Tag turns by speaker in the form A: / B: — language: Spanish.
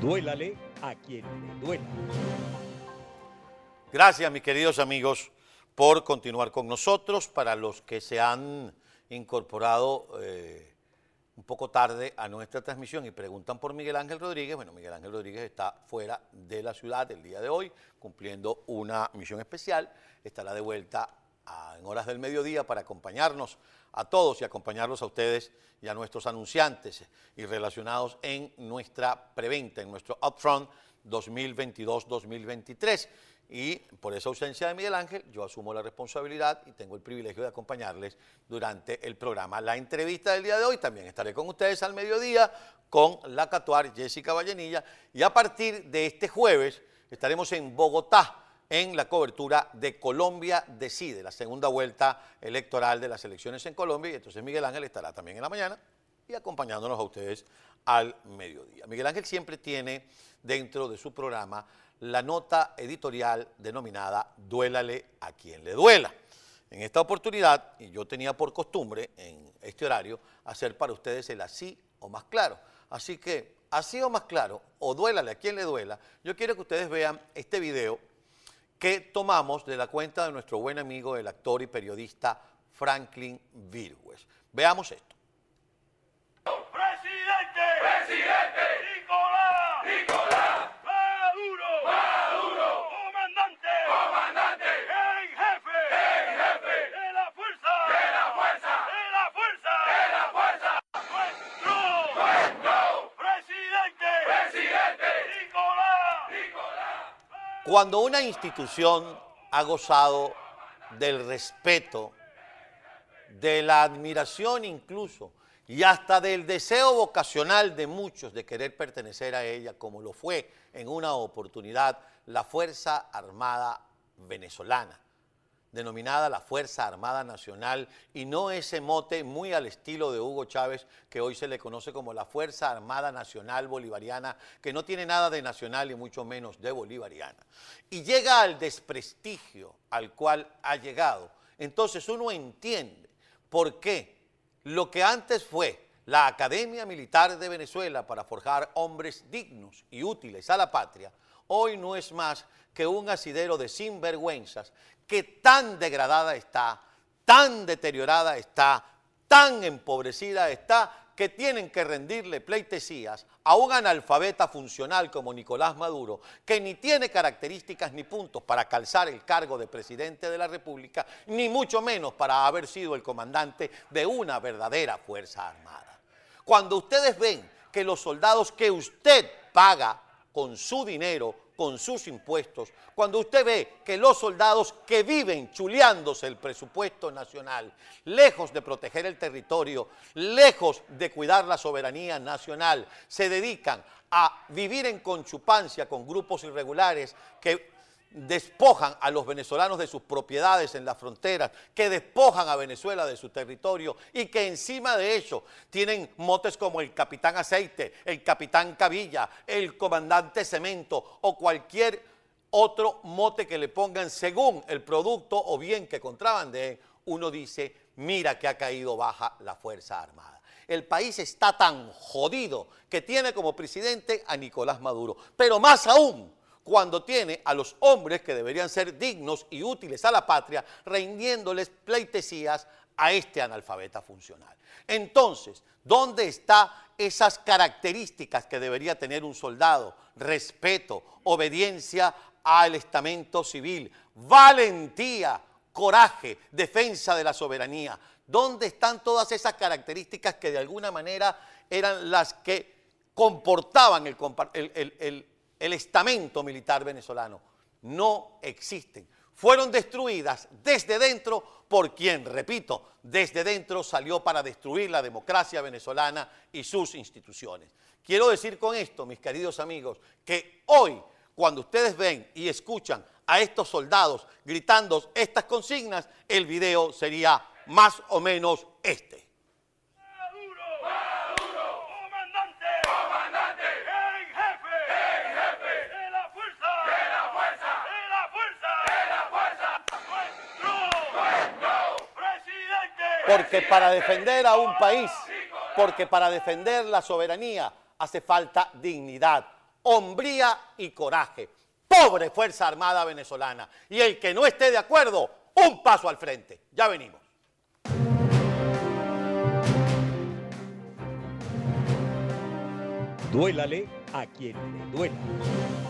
A: Duélale a quien le duela.
B: Gracias, mis queridos amigos, por continuar con nosotros. Para los que se han incorporado eh, un poco tarde a nuestra transmisión y preguntan por Miguel Ángel Rodríguez, bueno, Miguel Ángel Rodríguez está fuera de la ciudad el día de hoy, cumpliendo una misión especial. Estará de vuelta en horas del mediodía para acompañarnos a todos y acompañarlos a ustedes y a nuestros anunciantes y relacionados en nuestra preventa, en nuestro upfront 2022-2023 y por esa ausencia de Miguel Ángel, yo asumo la responsabilidad y tengo el privilegio de acompañarles durante el programa. La entrevista del día de hoy también estaré con ustedes al mediodía con la Catuar Jessica Vallenilla y a partir de este jueves estaremos en Bogotá en la cobertura de Colombia Decide, la segunda vuelta electoral de las elecciones en Colombia y entonces Miguel Ángel estará también en la mañana y acompañándonos a ustedes al mediodía. Miguel Ángel siempre tiene dentro de su programa la nota editorial denominada Duélale a quien le duela. En esta oportunidad, y yo tenía por costumbre en este horario, hacer para ustedes el así o más claro. Así que, así o más claro, o duélale a quien le duela, yo quiero que ustedes vean este video que tomamos de la cuenta de nuestro buen amigo, el actor y periodista Franklin Virgües. Veamos esto.
C: ¡Presidente! ¡Presidente! ¡Nicolás! ¡Nicolás! ¡Maduro! ¡Maduro! ¡Comandante! ¡Comandante! ¡En jefe! ¡En jefe! ¡De la fuerza! ¡De la fuerza! ¡De la fuerza! ¡De la fuerza! ¡Nuestro! ¡Nuestro! ¡Presidente! ¡Presidente! ¡Nicolás! ¡Nicolás!
B: Cuando una institución ha gozado del respeto, de la admiración incluso, y hasta del deseo vocacional de muchos de querer pertenecer a ella, como lo fue en una oportunidad la Fuerza Armada Venezolana, denominada la Fuerza Armada Nacional, y no ese mote muy al estilo de Hugo Chávez, que hoy se le conoce como la Fuerza Armada Nacional Bolivariana, que no tiene nada de nacional y mucho menos de bolivariana. Y llega al desprestigio al cual ha llegado. Entonces uno entiende por qué lo que antes fue la Academia Militar de Venezuela para forjar hombres dignos y útiles a la patria, hoy no es más que un asidero de sinvergüenzas que tan degradada está, tan deteriorada está, tan empobrecida está, que tienen que rendirle pleitesías a un analfabeta funcional como Nicolás Maduro, que ni tiene características ni puntos para calzar el cargo de presidente de la República, ni mucho menos para haber sido el comandante de una verdadera Fuerza Armada. Cuando ustedes ven que los soldados que usted paga con su dinero, con sus impuestos, cuando usted ve que los soldados que viven chuleándose el presupuesto nacional, lejos de proteger el territorio, lejos de cuidar la soberanía nacional, se dedican a vivir en conchupancia con grupos irregulares que despojan a los venezolanos de sus propiedades en las fronteras, que despojan a Venezuela de su territorio y que encima de ello tienen motes como el capitán aceite, el capitán cabilla, el comandante cemento o cualquier otro mote que le pongan según el producto o bien que contrabandeen, uno dice, mira que ha caído baja la Fuerza Armada. El país está tan jodido que tiene como presidente a Nicolás Maduro, pero más aún cuando tiene a los hombres que deberían ser dignos y útiles a la patria, rindiéndoles pleitesías a este analfabeta funcional. Entonces, ¿dónde están esas características que debería tener un soldado? Respeto, obediencia al estamento civil, valentía, coraje, defensa de la soberanía. ¿Dónde están todas esas características que de alguna manera eran las que comportaban el, el, el el estamento militar venezolano. No existen. Fueron destruidas desde dentro por quien, repito, desde dentro salió para destruir la democracia venezolana y sus instituciones. Quiero decir con esto, mis queridos amigos, que hoy, cuando ustedes ven y escuchan a estos soldados gritando estas consignas, el video sería más o menos este.
C: ¡Maduro! ¡Maduro! ¡Comandante! ¡Comandante! ¡En jefe! ¡En jefe! ¡De la fuerza! ¡De la fuerza! ¡De la fuerza! ¡De la fuerza! ¡Nuestro! ¡Nuestro! ¡Presidente!
B: Porque para defender a un país, porque para defender la soberanía hace falta dignidad, hombría y coraje. Pobre Fuerza Armada venezolana. Y el que no esté de acuerdo, un paso al frente. Ya venimos.
A: Duélale a quien le duela.